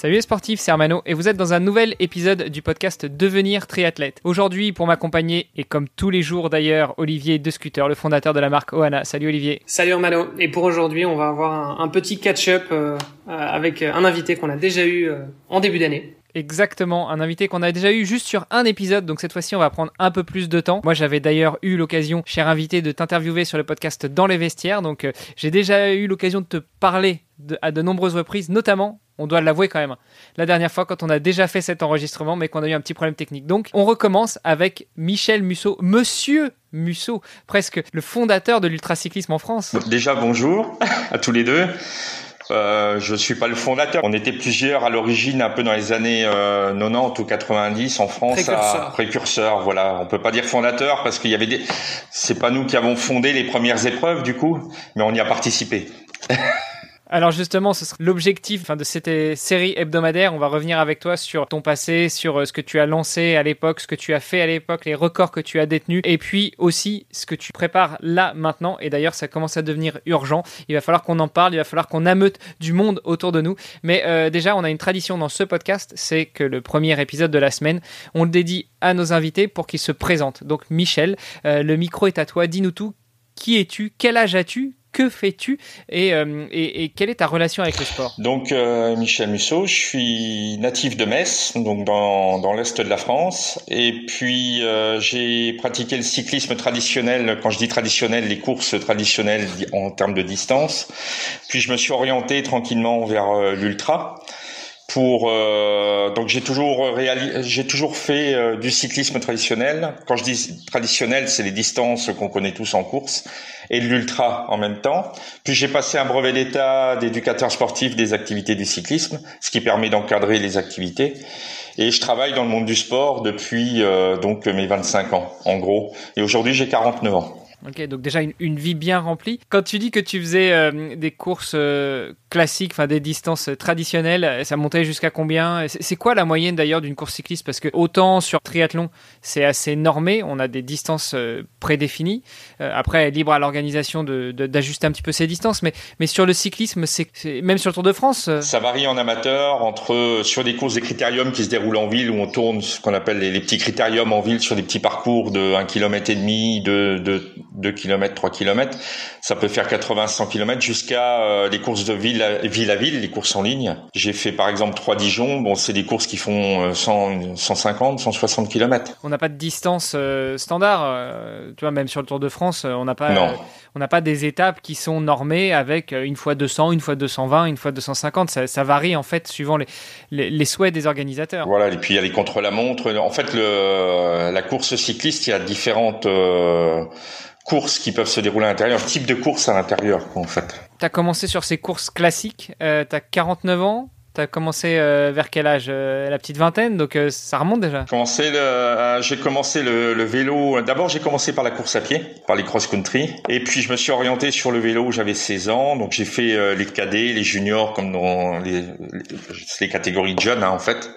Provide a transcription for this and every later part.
Salut les sportifs, c'est Armano et vous êtes dans un nouvel épisode du podcast Devenir triathlète. Aujourd'hui, pour m'accompagner, et comme tous les jours d'ailleurs, Olivier De Scooter, le fondateur de la marque Oana. Salut Olivier. Salut Armano. Et pour aujourd'hui, on va avoir un, petit catch-up euh, euh, avec un invité qu'on a déjà eu euh, en début d'année. Exactement, un invité qu'on a déjà eu juste sur un épisode, donc cette fois-ci on va prendre un peu plus de temps. Moi j'avais d'ailleurs eu l'occasion, cher invité, de t'interviewer sur le podcast Dans les vestiaires, donc j'ai déjà eu l'occasion de te parler à de nombreuses reprises, notamment on doit l'avouer quand même. La dernière fois, quand on a déjà fait cet enregistrement, mais qu'on a eu un petit problème technique. Donc, on recommence avec Michel Musso, Monsieur Musso, presque le fondateur de l'ultracyclisme en France. Déjà, bonjour à tous les deux. Euh, je suis pas le fondateur. On était plusieurs à l'origine, un peu dans les années 90 euh, ou 90 en France, précurseur. précurseur. Voilà, on peut pas dire fondateur parce qu'il y avait des. C'est pas nous qui avons fondé les premières épreuves du coup, mais on y a participé. Alors justement, ce sera l'objectif de cette série hebdomadaire. On va revenir avec toi sur ton passé, sur euh, ce que tu as lancé à l'époque, ce que tu as fait à l'époque, les records que tu as détenus, et puis aussi ce que tu prépares là maintenant. Et d'ailleurs, ça commence à devenir urgent. Il va falloir qu'on en parle, il va falloir qu'on ameute du monde autour de nous. Mais euh, déjà, on a une tradition dans ce podcast, c'est que le premier épisode de la semaine, on le dédie à nos invités pour qu'ils se présentent. Donc Michel, euh, le micro est à toi. Dis-nous tout. Qui es-tu Quel âge as-tu que fais-tu euh, et, et, quelle est ta relation avec le sport Donc euh, Michel Musso, je suis natif de Metz, donc dans, dans l'est de la France, et puis euh, j'ai pratiqué le cyclisme traditionnel. Quand je dis traditionnel, les courses traditionnelles en termes de distance. Puis je me suis orienté tranquillement vers l'ultra pour euh, donc j'ai toujours réalisé, j'ai toujours fait euh, du cyclisme traditionnel. Quand je dis traditionnel, c'est les distances qu'on connaît tous en course et l'ultra en même temps. Puis j'ai passé un brevet d'état d'éducateur sportif des activités du cyclisme, ce qui permet d'encadrer les activités. Et je travaille dans le monde du sport depuis euh, donc mes 25 ans en gros. Et aujourd'hui j'ai 49 ans. Ok, donc déjà une, vie bien remplie. Quand tu dis que tu faisais euh, des courses euh, classiques, enfin des distances traditionnelles, ça montait jusqu'à combien? C'est quoi la moyenne d'ailleurs d'une course cycliste? Parce que autant sur triathlon, c'est assez normé, on a des distances euh, prédéfinies. après, libre à l'organisation d'ajuster un petit peu ces distances, mais, mais sur le cyclisme, c'est même sur le Tour de France. Ça varie en amateur entre sur des courses des critériums qui se déroulent en ville où on tourne ce qu'on appelle les, petits critériums en ville sur des petits parcours de 1 km et demi, de, de 2 km, 3 km. Ça peut faire 80, 100 km jusqu'à euh, les courses de ville à, ville à ville, les courses en ligne. J'ai fait par exemple 3 Dijon. Bon, c'est des courses qui font 100, 150, 160 km. On n'a pas de distance euh, standard. Euh, tu vois, même sur le Tour de France, on n'a pas, on n'a pas des étapes qui sont normées avec une fois 200, une fois 220, une fois 250. Ça, ça varie en fait suivant les, les, souhaits des organisateurs. Voilà. Et puis il y a les contre-la-montre. En fait, le, la course cycliste, il y a différentes courses qui peuvent se dérouler à l'intérieur, type de course à l'intérieur, en fait. Tu as commencé sur ces courses classiques, euh, tu as 49 ans, tu as commencé euh, vers quel âge euh, La petite vingtaine, donc euh, ça remonte déjà Commencé J'ai commencé le, le vélo, d'abord j'ai commencé par la course à pied, par les cross-country, et puis je me suis orienté sur le vélo où j'avais 16 ans, donc j'ai fait les cadets, les juniors, comme dans les, les, catégories de jeunes hein, en fait.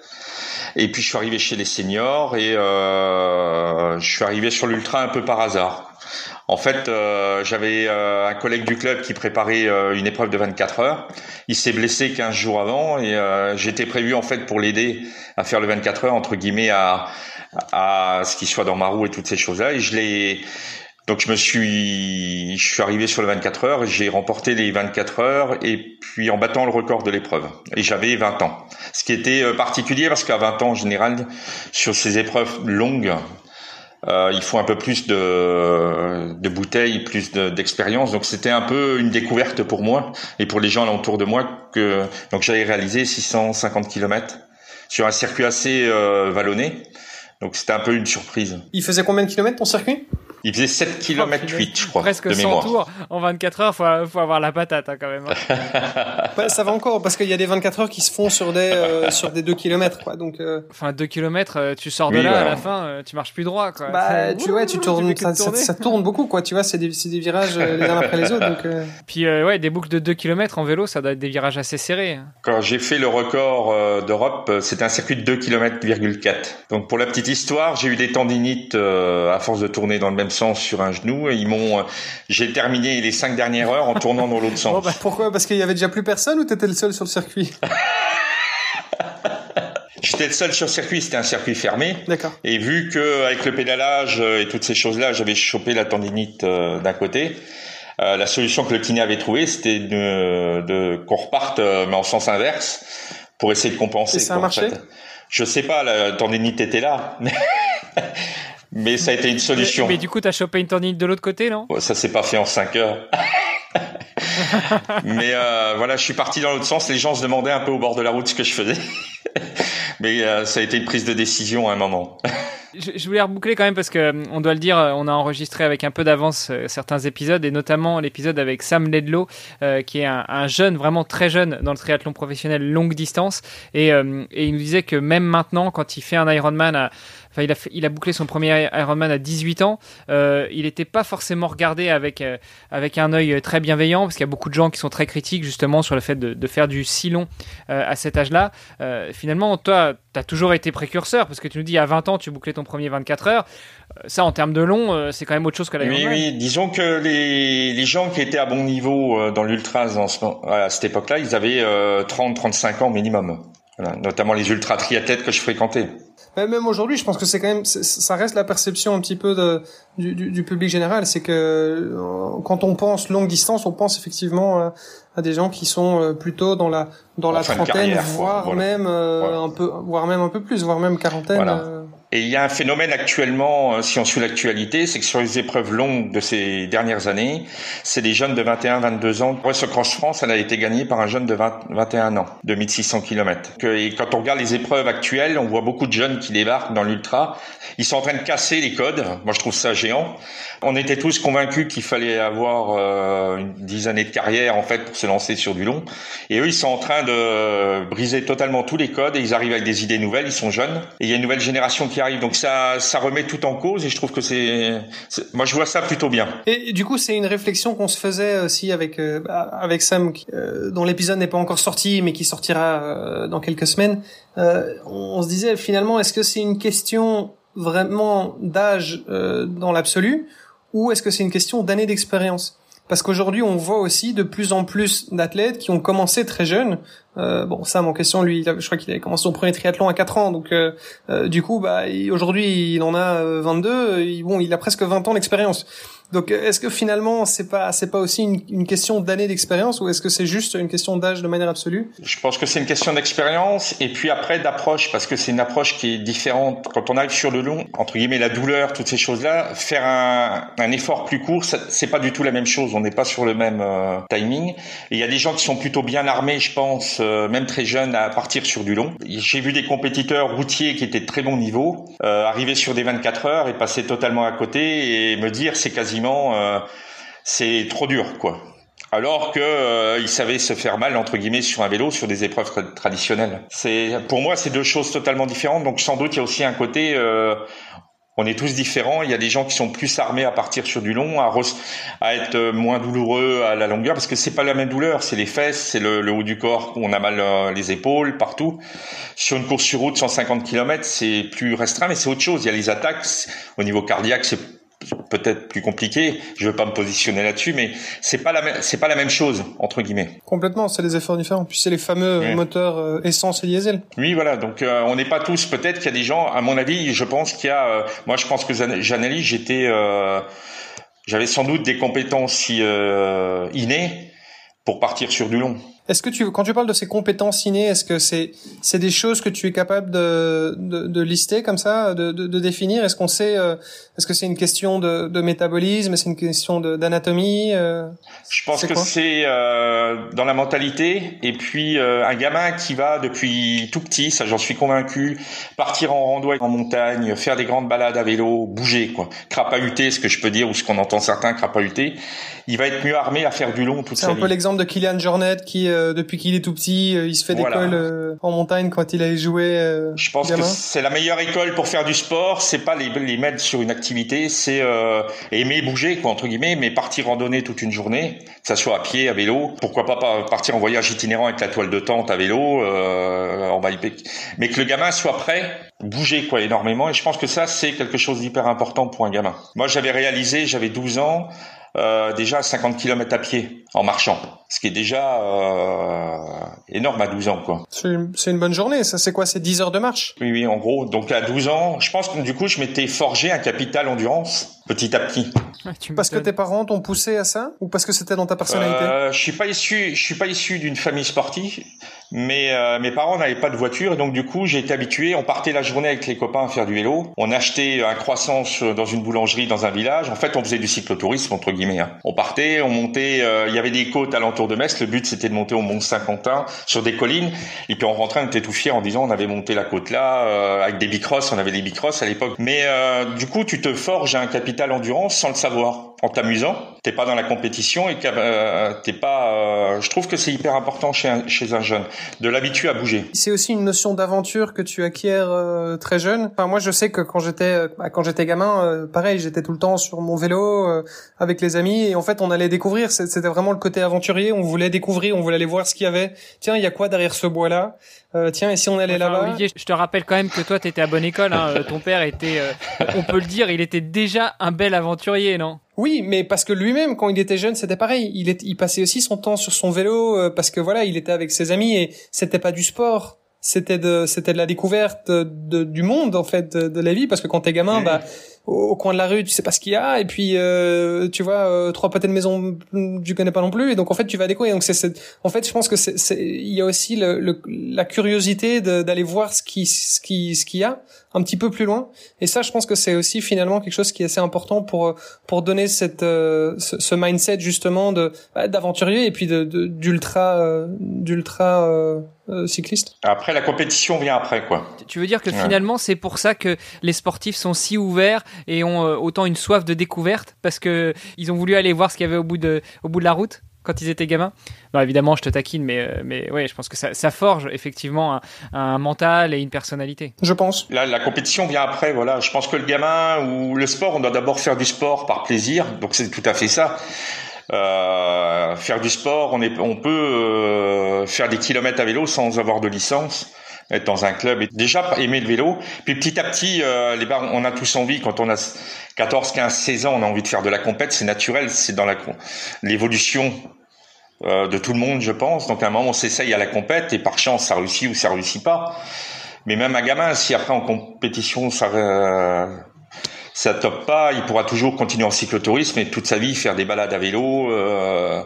Et puis je suis arrivé chez les seniors et je suis arrivé sur l'ultra un peu par hasard. En fait, euh, j'avais euh, un collègue du club qui préparait euh, une épreuve de 24 heures. Il s'est blessé 15 jours avant et j'étais prévu en fait pour l'aider à faire le 24 heures entre guillemets à, à ce qu'il soit dans ma roue et toutes ces choses-là. Et je l'ai donc je me suis, je suis arrivé sur le 24 heures, j'ai remporté les 24 heures et puis en battant le record de l'épreuve. Et j'avais 20 ans. Ce qui était particulier parce qu'à 20 ans en général, sur ces épreuves longues, euh, il faut un peu plus de, de bouteilles, plus d'expérience. donc c'était un peu une découverte pour moi et pour les gens alentour de moi que donc j'avais réalisé 650 km sur un circuit assez euh, vallonné. Donc c'était un peu une surprise. Il faisait combien de kilomètres ton circuit? Il faisait 7 km 8, je crois. Presque de 100 tours en 24 heures, faut, faut avoir la patate hein, quand même. ouais, ça va encore parce qu'il y a des 24 heures qui se font sur des euh, sur des 2 km quoi. Donc euh... enfin 2 km, euh, tu sors de là à la fin, tu marches plus droit quoi. Bah tu ouais, tu tournes ça, ça, ça, tourne beaucoup quoi, tu vois, c'est des c'est des virages les uns après les autres donc Puis ouais, des boucles de 2 km en vélo, ça doit être des virages assez serrés. Quand j'ai fait le record d'Europe, c'était un circuit de 2 km,4. Donc pour la petite histoire, j'ai eu des tendinites à force de tourner dans le même sur un genou ils m'ont, euh, j'ai terminé les cinq dernières heures en tournant dans l'autre sens. Bah, pourquoi? Parce qu'il y avait déjà plus personne ou t'étais le seul sur le circuit? J'étais le seul sur le circuit, c'était un circuit fermé. D'accord. Et vu que avec le pédalage euh, et toutes ces choses-là, j'avais chopé la tendinite euh, d'un côté, la solution que le kiné avait trouvée, c'était de, de qu'on reparte mais en sens inverse pour essayer de compenser. Et ça a marché? Je sais pas, la tendinite était là. Mais ça a été une solution. Mais, du coup, t'as chopé une tendinite de l'autre côté, non? Ça s'est pas fait en 5 heures. mais euh, voilà, je suis parti dans l'autre sens. Les gens se demandaient un peu au bord de la route ce que je faisais. mais euh, ça a été une prise de décision à un moment. je, voulais reboucler quand même parce que euh, on doit le dire, on a enregistré avec un peu d'avance certains épisodes et notamment l'épisode avec Sam Ledlow, qui est un, un, jeune, vraiment très jeune dans le triathlon professionnel longue distance et, et il nous disait que même maintenant, quand il fait un Ironman à il a, il a bouclé son premier Ironman à 18 ans. Euh, il n'était pas forcément regardé avec, euh, avec un œil très bienveillant, parce qu'il y a beaucoup de gens qui sont très critiques justement sur le fait de, de faire du si long euh, à cet âge-là. finalement, toi, tu as toujours été précurseur, parce que tu nous dis à 20 ans, tu bouclais ton premier 24 heures. Ça, en termes de long, c'est quand même autre chose que la Oui, oui. Disons que les, les gens qui étaient à bon niveau dans l'ultra à cette époque-là, ils avaient 30-35 ans minimum. Voilà, notamment les ultra triathlètes que je fréquentais. Même aujourd'hui, je pense que c'est quand même, ça reste la perception un petit peu de, du, du, du public général, c'est que euh, quand on pense longue distance, on pense effectivement euh, à des gens qui sont euh, plutôt dans la dans la trentaine, voire même un peu, voire même un peu plus, voire même quarantaine. Et il y a un phénomène actuellement, si on suit l'actualité, c'est que sur les épreuves longues de ces dernières années, c'est des jeunes de 21, 22 ans. ce Cross France, elle a été gagnée par un jeune de 20, 21 ans, de 1600 km. Et quand on regarde les épreuves actuelles, on voit beaucoup de jeunes qui débarquent dans l'ultra. Ils sont en train de casser les codes. Moi, je trouve ça géant. On était tous convaincus qu'il fallait avoir euh, une dix années de carrière en fait pour se lancer sur du long. Et eux, ils sont en train de briser totalement tous les codes et ils arrivent avec des idées nouvelles. Ils sont jeunes et il y a une nouvelle génération qui Donc ça, remet tout en cause et je trouve que c'est, moi, je vois ça plutôt bien. Et du coup, c'est une réflexion qu'on se faisait aussi avec euh, avec Sam, euh, dont l'épisode n'est pas encore sorti, mais qui sortira dans quelques semaines. on se disait finalement, est-ce que c'est une question vraiment d'âge dans l'absolu ou est-ce que c'est une question d'années d'expérience? Parce qu'aujourd'hui, on voit aussi de plus en plus d'athlètes qui ont commencé très jeunes. Euh, bon, Sam en question, lui, je crois qu'il avait commencé son premier triathlon à 4 ans, donc euh, euh, du coup, bah, aujourd'hui, il en a 22. bon, il a presque 20 ans d'expérience. Donc, est-ce que finalement, c'est pas c'est pas aussi une, une question d'années d'expérience ou est-ce que c'est juste une question d'âge de manière absolue? Je pense que c'est une question d'expérience et puis après d'approche parce que c'est une approche qui est différente. Quand on arrive sur le long, entre guillemets, la douleur, toutes ces choses-là, faire un, un effort plus court, c'est pas du tout la même chose. On n'est pas sur le même euh, timing. Il y a des gens qui sont plutôt bien armés, je pense, euh, même très jeunes, à partir sur du long. J'ai vu des compétiteurs routiers qui étaient de très bon niveau euh, arriver sur des 24 heures et passer totalement à côté et me dire c'est quasiment euh, c'est trop dur, quoi. Alors que euh, il savait se faire mal entre guillemets sur un vélo sur des épreuves traditionnelles. C'est pour moi c'est deux choses totalement différentes. Donc sans doute il y a aussi un côté euh, on est tous différents. Il y a des gens qui sont plus armés à partir sur du long, à, être moins douloureux à la longueur, parce que c'est pas la même douleur. C'est les fesses, c'est le, haut du corps on a mal les épaules, partout. Sur une course sur route, 150 km, c'est plus restreint, mais c'est autre chose. Il y a les attaques au niveau cardiaque, c'est peut-être plus compliqué. Je veux pas me positionner là-dessus, mais c'est pas la c'est pas la même chose entre guillemets. Complètement, c'est des efforts différents. Puis c'est les fameux moteurs euh, essence et diesel. Oui, voilà. Donc euh, on n'est pas tous. Peut-être qu'il y a des gens. À mon avis, je pense qu'il y a. Euh, moi, je pense que j'analyse. J'étais. j'avais sans doute des compétences innées pour partir sur du long. Est-ce que tu, quand tu parles de ces compétences innées, est-ce que c'est c'est des choses que tu es capable de de, de lister comme ça, de, de, de définir? Est-ce qu'on sait euh, Est-ce que c'est une question de, de métabolisme? C'est une question d'anatomie euh, Je pense que c'est euh, dans la mentalité. Et puis euh, un gamin qui va depuis tout petit, ça j'en suis convaincu, partir en rando en montagne, faire des grandes balades à vélo, bouger quoi, crapahuter, ce que je peux dire ou ce qu'on entend certains crapahuter, il va être mieux armé à faire du long toute sa vie. C'est un peu l'exemple de Kylian Jornet qui euh, depuis qu'il est tout petit, euh, il se fait des cols euh, en montagne quand il a joué. Je pense que c'est la meilleure école pour faire du sport. C'est pas les, les mettre sur une activité, c'est aimer bouger quoi entre guillemets, mais partir randonner toute une journée, que ça soit à pied, à vélo. Pourquoi pas partir en voyage itinérant avec la toile de tente à vélo, en bike, mais que le gamin soit prêt, bouger quoi énormément. Et je pense que ça c'est quelque chose d'hyper important pour un gamin. Moi j'avais réalisé, j'avais 12 ans. Euh, déjà 50 km à pied en marchant, ce qui est déjà euh, énorme à 12 ans quoi. C'est une, bonne journée, ça. C'est quoi? C'est 10 heures de marche? Oui oui, en gros. Donc à 12 ans, je pense que du coup je m'étais forgé un capital endurance petit à petit. parce que tes parents t'ont poussé à ça ou parce que c'était dans ta personnalité euh, Je suis pas issu, je suis pas issu d'une famille sportive, mais euh, mes parents n'avaient pas de voiture et donc du coup j'ai été habitué. On partait la journée avec les copains à faire du vélo. On achetait un croissant dans une boulangerie dans un village. En fait, on faisait du cyclotourisme entre guillemets. Hein. On partait, on montait. Euh, il y avait des côtes alentour de Metz. Le but c'était de monter au Mont Saint-Quentin sur des collines. Et puis on rentrait, on était tout fiers en disant on avait monté la côte là euh, avec des bicross. On avait des bicross à l'époque. Mais du coup, tu te forges un capital endurance sans le savoir en t'amusant. T'es pas dans la compétition et euh, t'es pas. Euh, je trouve que c'est hyper important chez un, chez un jeune de l'habituer à bouger. C'est aussi une notion d'aventure que tu acquiers euh, très jeune. Enfin, moi, je sais que quand j'étais bah, quand j'étais gamin, pareil, j'étais tout le temps sur mon vélo avec les amis et en fait, on allait découvrir. C'était vraiment le côté aventurier. On voulait découvrir, on voulait aller voir ce qu'il y avait. Tiens, il y a quoi derrière ce bois là Tiens, et si on allait là-bas? Olivier, je te rappelle quand même que toi, t'étais à bonne école. Hein. Ton père était, on peut le dire, il était déjà un bel aventurier, non? Oui, mais parce que lui-même, quand il était jeune, c'était pareil. Il, est, il passait aussi son temps sur son vélo euh, parce que voilà, il était avec ses amis et c'était pas du sport. C'était de, c'était de la découverte de, du monde en fait, de, la vie. Parce que quand t'es gamin, bah au, coin de la rue, tu sais pas ce qu'il y a, et puis euh, tu vois euh, trois pâtés de maison, tu connais pas non plus, et donc en fait tu vas découvrir. Donc c'est, en fait, je pense que c'est, il y a aussi le, la curiosité d'aller voir ce qui, ce qui, ce qu'il y a un petit peu plus loin. Et ça, je pense que c'est aussi finalement quelque chose qui est assez important pour pour donner cette euh, ce, mindset justement de bah, d'aventurier et puis de d'ultra euh, d'ultra euh, cycliste. Après, la compétition vient après, quoi. Tu veux dire que finalement, c'est pour ça que les sportifs sont si ouverts et ont autant une soif de découverte parce que ils ont voulu aller voir ce qu'il y avait au bout de au bout de la route quand ils étaient gamins? Non, évidemment, je te taquine, mais, euh, mais ouais, je pense que ça, ça forge effectivement un, un, mental et une personnalité. Je pense. Là, la compétition vient après, voilà. Je pense que le gamin ou le sport, on doit d'abord faire du sport par plaisir, donc c'est tout à fait ça. Euh, faire du sport, on, est, on peut euh, faire des kilomètres à vélo sans avoir de licence être dans un club et déjà aimer le vélo. Puis petit à petit, euh, les bars, on a tous envie, quand on a 14, 15, 16 ans, on a envie de faire de la compète, c'est naturel, c'est dans l'évolution euh, de tout le monde, je pense. Donc à un moment, on s'essaye à la compète et par chance, ça réussit ou ça réussit pas. Mais même un gamin, si après en compétition, ça euh, ça top pas, il pourra toujours continuer en cyclotourisme et toute sa vie faire des balades à vélo. Euh,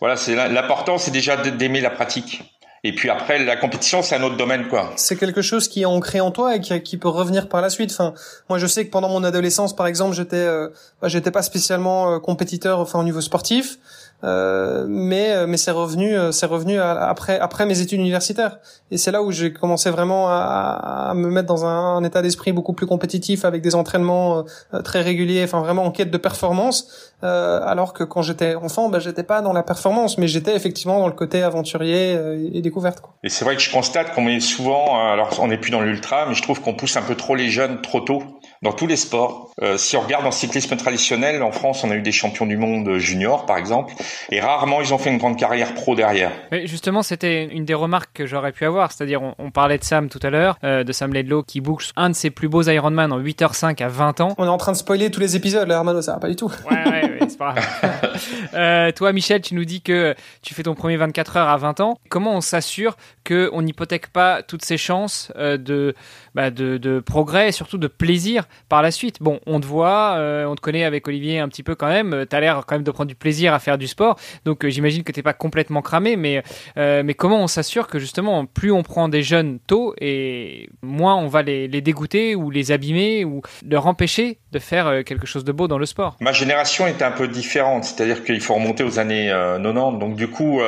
voilà, c'est l'important, c'est déjà d'aimer la pratique. Et puis après, la compétition, c'est un autre domaine, quoi. C'est quelque chose qui est ancré en toi et qui, peut revenir par la suite. Enfin, moi, je sais que pendant mon adolescence, par exemple, j'étais, euh, bah, j'étais pas spécialement euh, compétiteur, enfin, au niveau sportif. Euh, mais euh, mais c'est revenu euh, c'est revenu après après mes études universitaires. Et c'est là où j'ai commencé vraiment à, à, me mettre dans un, état d'esprit beaucoup plus compétitif avec des entraînements très réguliers enfin vraiment en quête de performance. Euh, alors que quand j'étais enfant bah j'étais pas dans la performance mais j'étais effectivement dans le côté aventurier et découverte quoi. et c'est vrai que je constate qu'on est souvent alors on n'est plus dans l'ultra mais je trouve qu'on pousse un peu trop les jeunes trop tôt dans tous les sports. Euh, si on regarde en cyclisme traditionnel, en France, on a eu des champions du monde juniors, par exemple, et rarement ils ont fait une grande carrière pro derrière. Mais justement, c'était une des remarques que j'aurais pu avoir, c'est-à-dire on, parlait de Sam tout à l'heure, euh, de Sam Ledlow qui boucle un de ses plus beaux Ironman en 8h05 à 20 ans. On est en train de spoiler tous les épisodes, là, Hermano, ça va pas du tout. Ouais, ouais, ouais c'est pas grave. euh, toi, Michel, tu nous dis que tu fais ton premier 24 heures à 20 ans. Comment on s'assure qu'on n'hypothèque pas toutes ces chances euh, de, bah, de, de progrès et surtout de plaisir par la suite Bon, on te voit, on te connaît avec Olivier un petit peu quand même. Tu as l'air quand même de prendre du plaisir à faire du sport. Donc j'imagine que tu n'es pas complètement cramé, mais, mais comment on s'assure que justement, plus on prend des jeunes tôt et moins on va les, les dégoûter ou les abîmer ou leur empêcher de faire quelque chose de beau dans le sport? Ma génération était un peu différente, c'est-à-dire qu'il faut remonter aux années 90. Donc du coup,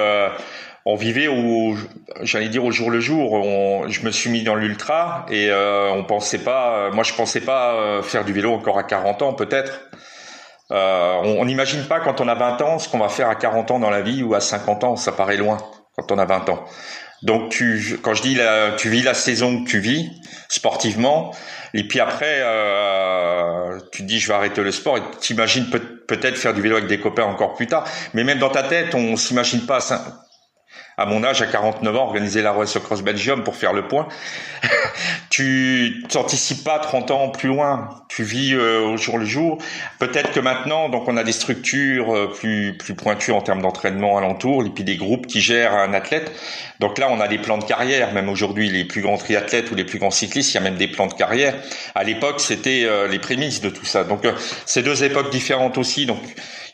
on vivait au, j'allais dire au jour le jour. On, je me suis mis dans l'ultra et euh, on pensait pas, moi je pensais pas euh, faire du vélo encore à 40 ans peut-être. Euh, on n'imagine pas quand on a 20 ans ce qu'on va faire à 40 ans dans la vie ou à 50 ans, ça paraît loin quand on a 20 ans. Donc tu, quand je dis la, tu vis la saison que tu vis sportivement, et puis après euh, tu dis je vais arrêter le sport et t'imagines peut, peut-être faire du vélo avec des copains encore plus tard. Mais même dans ta tête, on s'imagine pas à mon âge, à 49 ans, organiser la Race Cross Belgium pour faire le point. tu t'anticipes pas 30 ans plus loin. Tu vis euh, au jour le jour. Peut-être que maintenant, donc on a des structures euh, plus plus pointues en termes d'entraînement alentour, et puis des groupes qui gèrent un athlète. Donc là, on a des plans de carrière. Même aujourd'hui, les plus grands triathlètes ou les plus grands cyclistes, il y a même des plans de carrière. À l'époque, c'était euh, les prémices de tout ça. Donc c'est deux époques différentes aussi. Donc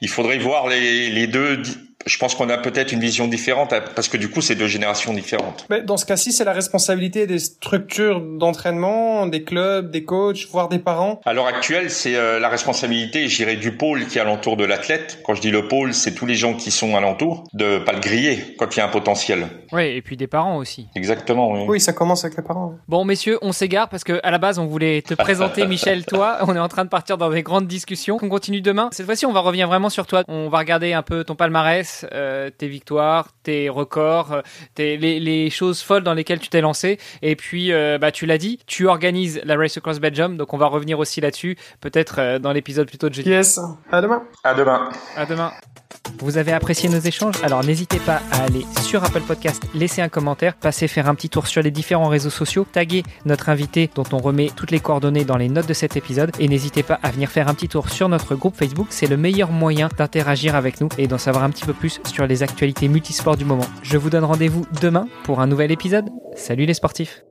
il faudrait voir les deux je pense qu'on a peut-être une vision différente parce que du coup, c'est deux générations différentes. Mais dans ce cas-ci, c'est la responsabilité des structures d'entraînement, des clubs, des coachs, voire des parents. À l'heure actuelle, c'est euh, la responsabilité, j'irais, du pôle qui est alentour de l'athlète. Quand je dis le pôle, c'est tous les gens qui sont alentour, de pas le griller quand il y a un potentiel. Oui, et puis des parents aussi. Exactement, oui. Oui, ça commence avec les parents. Bon, messieurs, on s'égare parce que à la base, on voulait te présenter, Michel, toi. On est en train de partir dans des grandes discussions. On continue demain. Cette fois-ci, on va revenir vraiment sur toi. On va regarder un peu ton palmarès euh, tes victoires, tes records, euh, tes, les, choses folles dans lesquelles tu t'es lancé. Et puis, euh, bah, tu l'as dit, tu organises la Race Across Belgium, donc on va revenir aussi là-dessus, peut-être dans l'épisode plutôt de jeudi. Yes, à demain. À demain. À demain. Vous avez apprécié nos échanges? Alors n'hésitez pas à aller sur Apple Podcast, laisser un commentaire, passer faire un petit tour sur les différents réseaux sociaux, taguer notre invité dont on remet toutes les coordonnées dans les notes de cet épisode et n'hésitez pas à venir faire un petit tour sur notre groupe Facebook, c'est le meilleur moyen d'interagir avec nous et d'en savoir un petit peu sur les actualités multisports du moment. Je vous donne rendez-vous demain pour un nouvel épisode. Salut les sportifs